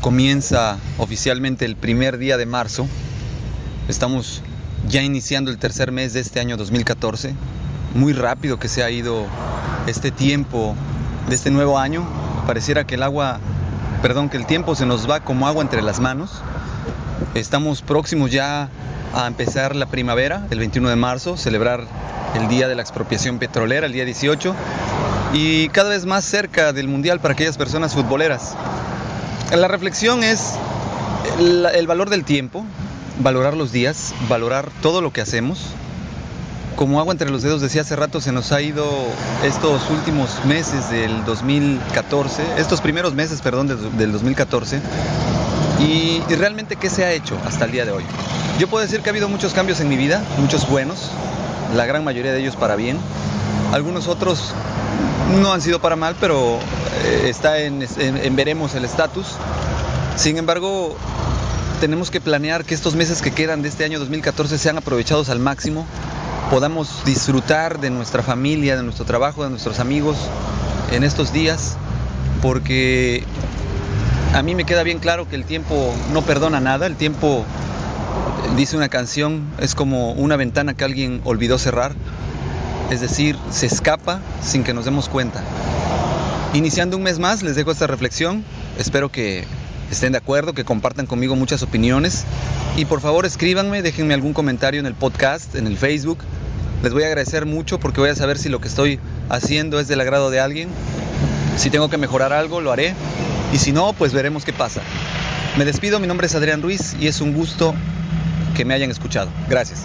comienza oficialmente el primer día de marzo. Estamos ya iniciando el tercer mes de este año 2014. Muy rápido que se ha ido este tiempo de este nuevo año. Pareciera que el agua, perdón, que el tiempo se nos va como agua entre las manos. Estamos próximos ya a empezar la primavera, el 21 de marzo, celebrar el Día de la Expropiación Petrolera, el día 18, y cada vez más cerca del Mundial para aquellas personas futboleras. La reflexión es el, valor del tiempo, valorar los días, valorar todo lo que hacemos. Como agua entre los dedos, decía hace rato, se nos ha ido estos últimos meses del 2014, estos primeros meses, perdón, del, del 2014. Y, y realmente, ¿qué se ha hecho hasta el día de hoy? Yo puedo decir que ha habido muchos cambios en mi vida, muchos buenos, la gran mayoría de ellos para bien. Algunos otros no han sido para mal, pero eh, está en, veremos el estatus. Sin embargo, tenemos que planear que estos meses que quedan de este año 2014 sean aprovechados al máximo, podamos disfrutar de nuestra familia, de nuestro trabajo, de nuestros amigos en estos días, porque a mí me queda bien claro que el tiempo no perdona nada, el tiempo, dice una canción, es como una ventana que alguien olvidó cerrar, es decir, se escapa sin que nos demos cuenta. Iniciando un mes más, les dejo esta reflexión, espero que estén de acuerdo, que compartan conmigo muchas opiniones y por favor escríbanme, déjenme algún comentario en el podcast, en el Facebook. Les voy a agradecer mucho porque voy a saber si lo que estoy haciendo es del agrado de alguien. Si tengo que mejorar algo, lo haré. Y si no, pues veremos qué pasa. Me despido, mi nombre es Adrián Ruiz y es un gusto que me hayan escuchado. Gracias.